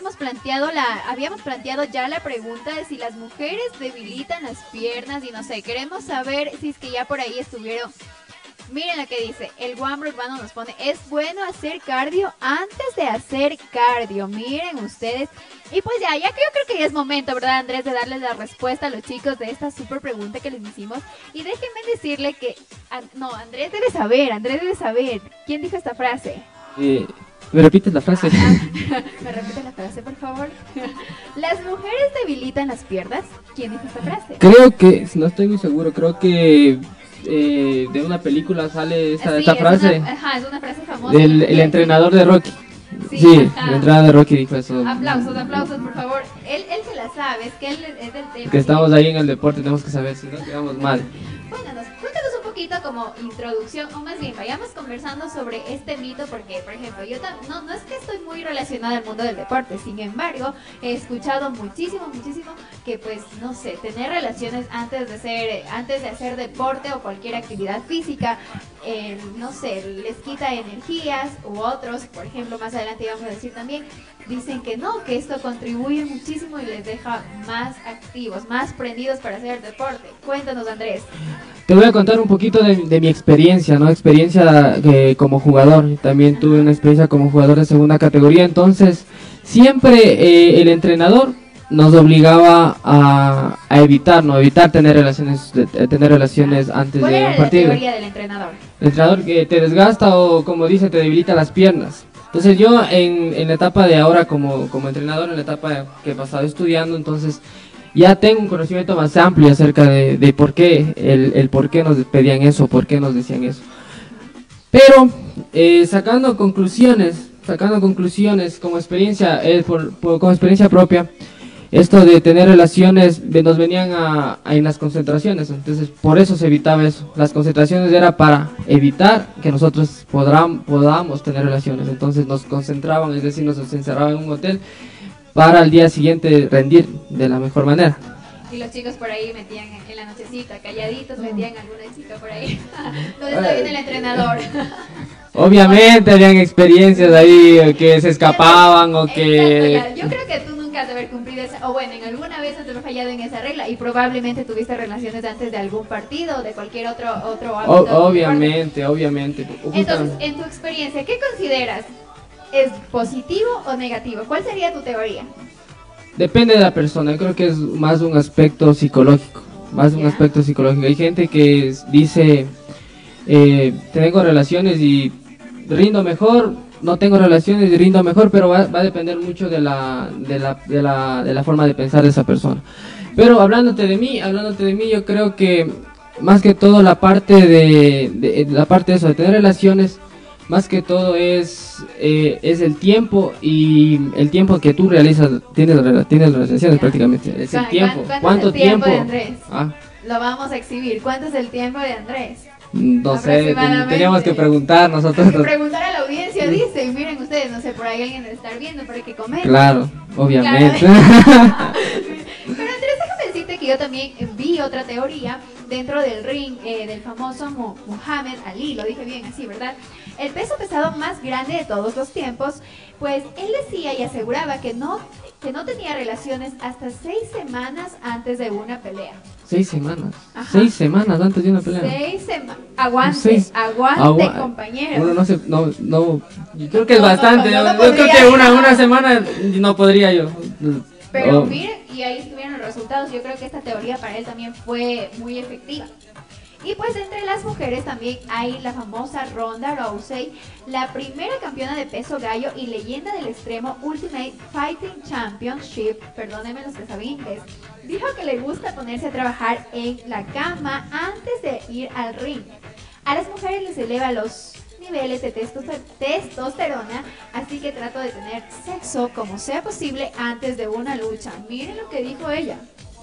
habíamos planteado la, habíamos planteado ya la pregunta de si las mujeres debilitan las piernas y no sé, queremos saber si es que ya por ahí estuvieron Miren lo que dice, el Wambro Urbano nos pone, es bueno hacer cardio antes de hacer cardio. Miren ustedes. Y pues ya, ya que yo creo que ya es momento, ¿verdad, Andrés, de darles la respuesta a los chicos de esta súper pregunta que les hicimos. Y déjenme decirle que, no, Andrés debe saber, Andrés debe saber. ¿Quién dijo esta frase? ¿Me repites la frase? ¿Me repites la frase, por favor? ¿Las mujeres debilitan las piernas? ¿Quién dijo esta frase? Creo que, no estoy muy seguro, creo que eh, de una película sale esa, esa frase. ajá, es una frase famosa. Del el entrenador de Rocky. Sí, el entrenador de Rocky dijo eso. Aplausos, aplausos, por favor. Él, él se la sabe, es que él es del tema. Que estamos ahí en el deporte, tenemos que saber si no quedamos mal. Como introducción, o más bien, vayamos conversando sobre este mito, porque, por ejemplo, yo no, no es que estoy muy relacionada al mundo del deporte, sin embargo, he escuchado muchísimo, muchísimo que, pues, no sé, tener relaciones antes de ser, antes de hacer deporte o cualquier actividad física, eh, no sé, les quita energías, u otros, por ejemplo, más adelante vamos a decir también, dicen que no, que esto contribuye muchísimo y les deja más activos, más prendidos para hacer deporte. Cuéntanos, Andrés. Te voy a contar un poquito de, mi experiencia, ¿no? Experiencia eh, como jugador. También tuve una experiencia como jugador de segunda categoría. Entonces, siempre eh, el entrenador nos obligaba a, evitar, no evitar tener relaciones, tener relaciones antes ¿Cuál de era un partido. la teoría del entrenador? Entrenador que te desgasta o como dice te debilita las piernas. Entonces yo en, en la etapa de ahora como, como entrenador, en la etapa que he pasado estudiando, entonces ya tengo un conocimiento más amplio acerca de, de por qué, el, el, por qué nos pedían eso, por qué nos decían eso. Pero eh, sacando conclusiones, sacando conclusiones como experiencia, eh, por, como experiencia propia, esto de tener relaciones nos venían a, en las concentraciones, entonces por eso se evitaba eso. Las concentraciones era para evitar que nosotros podamos, podamos tener relaciones, entonces nos concentraban, es decir, nos encerraban en un hotel para al día siguiente rendir de la mejor manera. Y los chicos por ahí metían en la nochecita, calladitos, metían alguna chica por ahí. ¿Dónde está bien el entrenador? Obviamente habían experiencias ahí que se escapaban o que... Yo creo esa, o bueno, en alguna vez has fallado en esa regla y probablemente tuviste relaciones antes de algún partido o de cualquier otro, otro ámbito. obviamente, obviamente. Entonces, en tu experiencia, ¿qué consideras? ¿Es positivo o negativo? ¿Cuál sería tu teoría? Depende de la persona, creo que es más un aspecto psicológico, más un aspecto psicológico. Hay gente que dice, eh, tengo relaciones y rindo mejor, no tengo relaciones y rindo mejor, pero va, a depender mucho de la, de, la, de, la, de la forma de pensar de esa persona. Pero hablándote de mí, hablándote de mí, yo creo que más que todo la parte de, de la parte de eso, de tener relaciones, más que todo es, eh, es el tiempo y el tiempo que tú realizas, tienes, tienes relaciones prácticamente. Es el tiempo. ¿Cuánto, es el tiempo? de Andrés? Ah. Lo vamos a exhibir. ¿Cuánto es el tiempo de Andrés? No sé, teníamos que preguntar nosotros. preguntar a la audiencia, dice, miren ustedes, no sé, por ahí alguien debe estar viendo, hay que comer. Claro, obviamente. pero Andrés, déjame decirte que yo también vi otra teoría dentro del ring eh, del famoso Muhammad Ali, lo dije bien así, ¿verdad? El peso pesado más grande de todos los tiempos, pues él decía y aseguraba que no, que no tenía relaciones hasta seis semanas antes de una pelea. Seis semanas. Seis semanas antes de una pelea. Seis semanas. Aguante, aguante, compañero. Uno no se, no, no, yo creo que es bastante. yo creo que una, una semana no podría yo. Pero miren, y ahí estuvieron los resultados. Yo creo que esta teoría para él también fue muy efectiva. Y pues entre las mujeres también hay la famosa Ronda Rousey, la primera campeona de peso gallo y leyenda del extremo Ultimate Fighting Championship, perdónenme los que saben inglés, dijo que le gusta ponerse a trabajar en la cama antes de ir al ring. A las mujeres les eleva los niveles de testosterona, así que trato de tener sexo como sea posible antes de una lucha. Miren lo que dijo ella.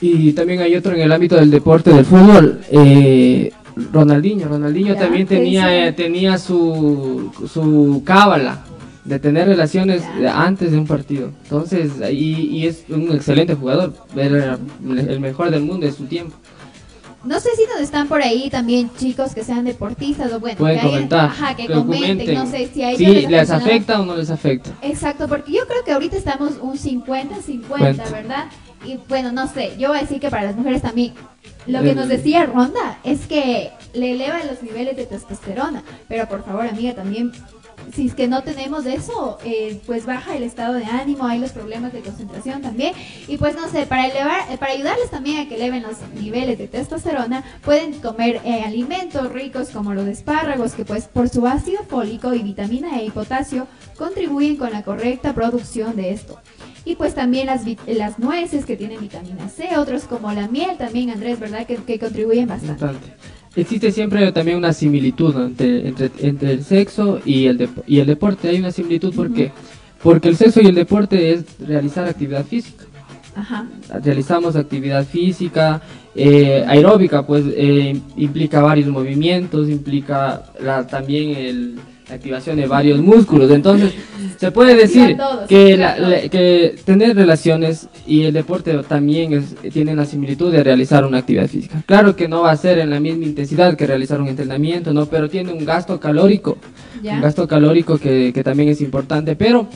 Y también hay otro en el ámbito del deporte del fútbol, eh, Ronaldinho. Ronaldinho también tenía, eh, tenía su, su cábala de tener relaciones antes de un partido. Entonces, y, y es un excelente jugador, el mejor del mundo de su tiempo. no sé si nos están por ahí también chicos que sean deportistas o bueno, Pueden que hayan- comentar, ajá, que, que comenten, comenten. no sé si a ellos Sí, les afecta o no les afecta. Exacto, porque yo creo que ahorita estamos un 50-50, Cuenta. ¿verdad? Y bueno, no sé, yo voy a decir que para las mujeres también. Lo que Eh. nos decía Ronda es que le elevan los niveles de testosterona, pero por favor, amiga, también si es que no tenemos eso, eh, pues baja el estado de ánimo, hay los problemas de concentración también. Y pues no sé, para elevar, eh, para ayudarles también a que eleven los niveles de testosterona, pueden comer eh, alimentos ricos como los espárragos, que pues por su ácido fólico y vitamina E y potasio contribuyen con la correcta producción de esto. Y pues también las, las nueces que tienen vitamina C, otros como la miel también, Andrés, ¿verdad? Que, que contribuyen bastante. Bastante. Existe siempre también una similitud entre, entre, entre el sexo y el, y el deporte. Hay una similitud ¿por qué? porque el sexo y el deporte es realizar actividad física. Ajá. Realizamos actividad física, eh, aeróbica, pues eh, implica varios movimientos, implica la- también el- la activación de varios músculos. Entonces, se puede decir todos, que, la- que tener relaciones y el deporte también es- tiene la similitud de realizar una actividad física. Claro que no va a ser en la misma intensidad que realizar un entrenamiento, ¿no? pero tiene un gasto calórico ¿Ya? un gasto calórico que, que también es importante, pero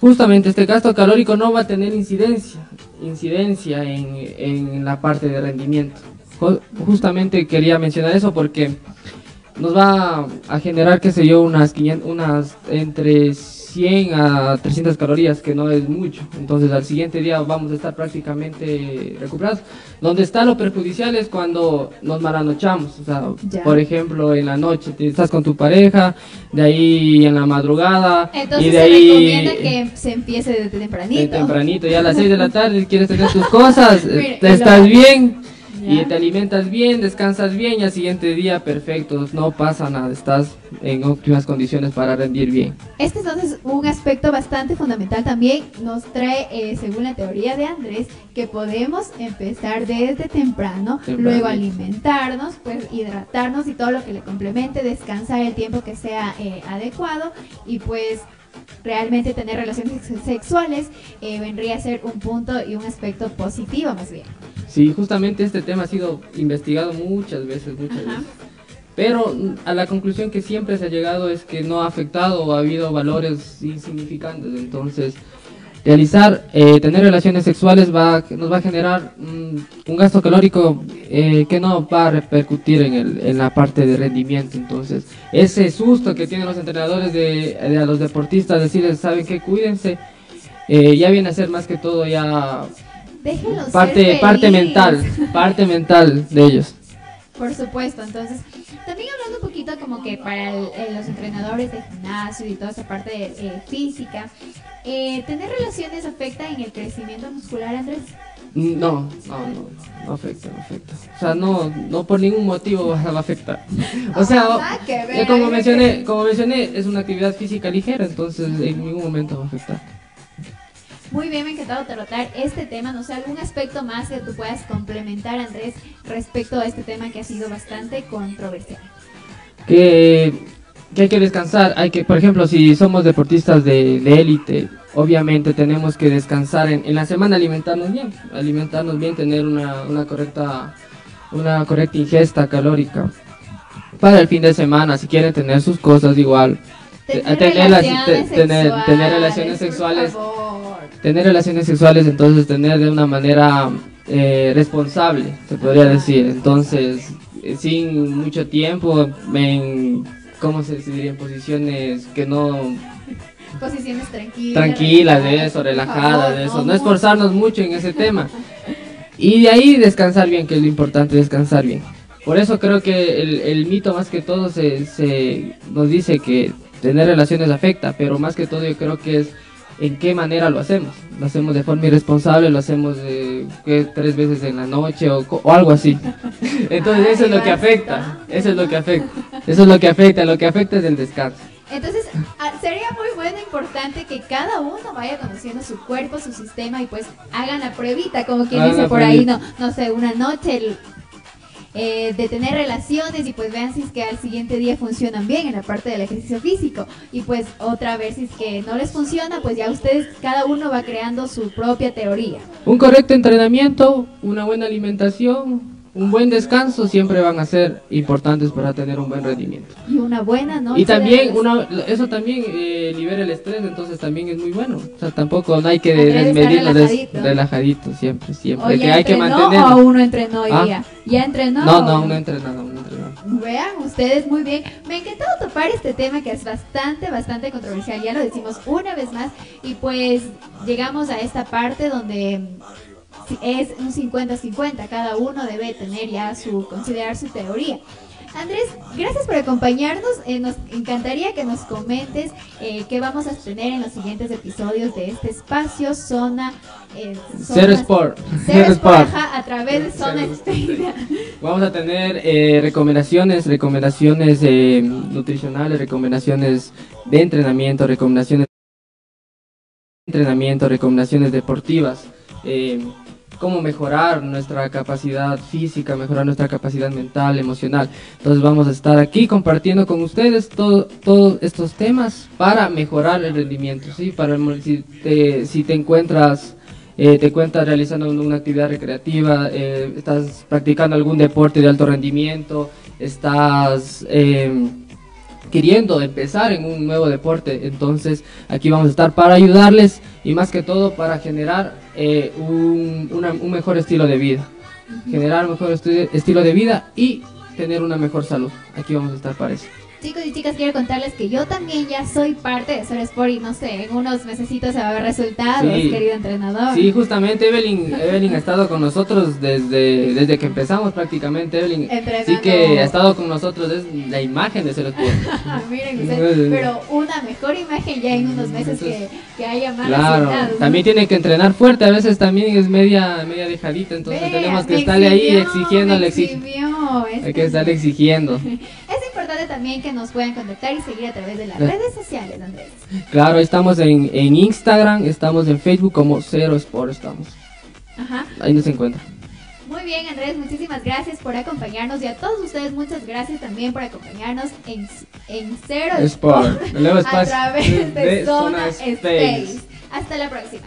justamente este gasto calórico no va a tener incidencia, incidencia en, en la parte de rendimiento. Ju- Justamente quería mencionar eso porque nos va a generar, qué sé yo, unas 500, unas entre 100 a 300 calorías, que no es mucho. Entonces al siguiente día vamos a estar prácticamente recuperados. Donde está lo perjudicial es cuando nos maranochamos. O sea, Ya. por ejemplo, en la noche te- estás con tu pareja, de ahí en la madrugada, Entonces y de se ahí recomienda que se empiece desde de tempranito. tempranito, ya a las 6 de la tarde quieres tener tus cosas, Mire, te estás lo- bien y te alimentas bien, descansas bien y al siguiente día perfecto, no pasa nada, estás en óptimas condiciones para rendir bien. Este entonces un aspecto bastante fundamental también nos trae, eh, según la teoría de Andrés, que podemos empezar desde temprano, Temprano. luego alimentarnos, pues hidratarnos y todo lo que le complemente, descansar el tiempo que sea eh, adecuado y pues realmente tener relaciones sex- sexuales eh, vendría a ser un punto y un aspecto positivo más bien. Sí, justamente este tema ha sido investigado muchas veces, muchas Ajá. veces. Pero a la conclusión que siempre se ha llegado es que no ha afectado o ha habido valores insignificantes. Entonces, realizar, eh, tener relaciones sexuales va, nos va a generar mm, un gasto calórico eh, que no va a repercutir en, el, en la parte de rendimiento. Entonces, ese susto que tienen los entrenadores de, de a los deportistas, decirles, saben que cuídense, eh, ya viene a ser más que todo ya Déjenlos ser parte parte feliz. mental parte mental de ellos. Por supuesto, entonces, también hablando un poquito como que para el- eh, los entrenadores de gimnasio y toda esa parte eh, física, eh, ¿tener relaciones afecta en el crecimiento muscular, Andrés? no no no no afecta no afecta. O sea no no por ningún motivo va a afectar. O sea Ah, eh, como mencioné como mencioné es una actividad física ligera entonces en ningún momento va a afectar Muy bien, me ha encantado tratar este tema. No sé, algún aspecto más que tú puedas complementar, Andrés, respecto a este tema que ha sido bastante controversial. que, que hay que descansar, hay que, por ejemplo, si somos deportistas de élite, obviamente tenemos que descansar en, en la semana alimentarnos bien, alimentarnos bien, tener una, una correcta una correcta ingesta calórica para el fin de semana, si quieren tener sus cosas igual, Te- Tener, relaciones te- sexuales, tener relaciones por sexuales. favor. Tener relaciones sexuales, entonces tener de una manera eh, responsable, se podría decir, entonces eh, sin mucho tiempo, en, ¿cómo se diría? En posiciones que no Posiciones tranquilas. tranquilas de eso, relajadas de eso, no no esforzarnos mucho en ese tema. Y de ahí descansar bien, que es lo importante, descansar bien. Por eso creo que el, el mito más que todo se, se nos dice que tener relaciones afecta, pero más que todo yo creo que es en qué manera lo hacemos. Lo hacemos de forma irresponsable, lo hacemos ¿qué? tres veces en la noche o, o algo así. Entonces eso es lo que afecta, eso es lo que afecta, eso es lo que afecta, lo que afecta es el descanso. Entonces, ah, sería muy bueno, importante que cada uno vaya conociendo su cuerpo, su sistema y pues hagan la pruebita, como quien Hagan dice por ahí, no, no sé, una noche eh, de tener relaciones y pues vean si es que al siguiente día funcionan bien en la parte del ejercicio físico y pues otra vez si es que no les funciona, pues ya ustedes, cada uno va creando su propia teoría. Un correcto entrenamiento, una buena alimentación un buen descanso siempre van a ser importantes para tener un buen rendimiento. Y una buena noche. Y también, una, eso también eh, libera el estrés, entonces también es muy bueno. O sea, tampoco no hay que desmedirlo, relajadito. relajadito. siempre, siempre. que hay que mantener. ¿O uno entrenó hoy ¿Ah? día? ¿Ya entrenó? No, no, no entrenado, no entrenado. Vean ustedes muy bien. Me ha encantado topar este tema que es bastante, bastante controversial. Ya lo decimos una vez más. Y pues llegamos a esta parte donde es un 50-50, cada uno debe tener ya su, considerar su teoría. Andrés, gracias por acompañarnos. Eh, nos encantaría que nos comentes eh, qué vamos a tener en los siguientes episodios de este espacio, Zona. Eh, Sport. Sport. a través de Zona Vamos a tener eh, recomendaciones, recomendaciones nutricionales, recomendaciones de entrenamiento, recomendaciones de entrenamiento, recomendaciones deportivas cómo mejorar nuestra capacidad física, mejorar nuestra capacidad mental, emocional. Entonces vamos a estar aquí compartiendo con ustedes todos estos temas para mejorar el rendimiento, ¿sí? Para si te, si te encuentras eh, te encuentras realizando una actividad recreativa, eh, estás practicando algún deporte de alto rendimiento, estás eh, queriendo empezar en un nuevo deporte. Entonces aquí vamos a estar para ayudarles y más que todo para generar eh, un, un, mejor estilo de vida. Generar un mejor estilo de vida y tener una mejor salud. Aquí vamos a estar para eso. Chicos y chicas, quiero contarles que yo también ya soy parte de Ser Sport y no sé, en unos mesecitos se va a ver resultados, querido entrenador. Sí, justamente Evelyn, Evelyn ha estado con nosotros desde, desde que empezamos prácticamente, Evelyn. Sí que ha estado con nosotros, es la imagen de Ser Sport. Miren, pero una mejor imagen ya en unos meses que, que haya más Claro, también tiene que entrenar fuerte, a veces también es media, media dejadita, entonces tenemos que estarle ahí exigiéndole. Hay que estarle exigiendo. también que nos puedan contactar y seguir a través de las redes sociales, Andrés. Claro, estamos en, en Instagram, estamos en Facebook como Cero Sport, estamos. Ajá. Ahí nos encuentra. Muy bien, Andrés, muchísimas gracias por acompañarnos y a todos ustedes muchas gracias también por acompañarnos en, en Cero Sport, a través de, Zona Space. Hasta la próxima.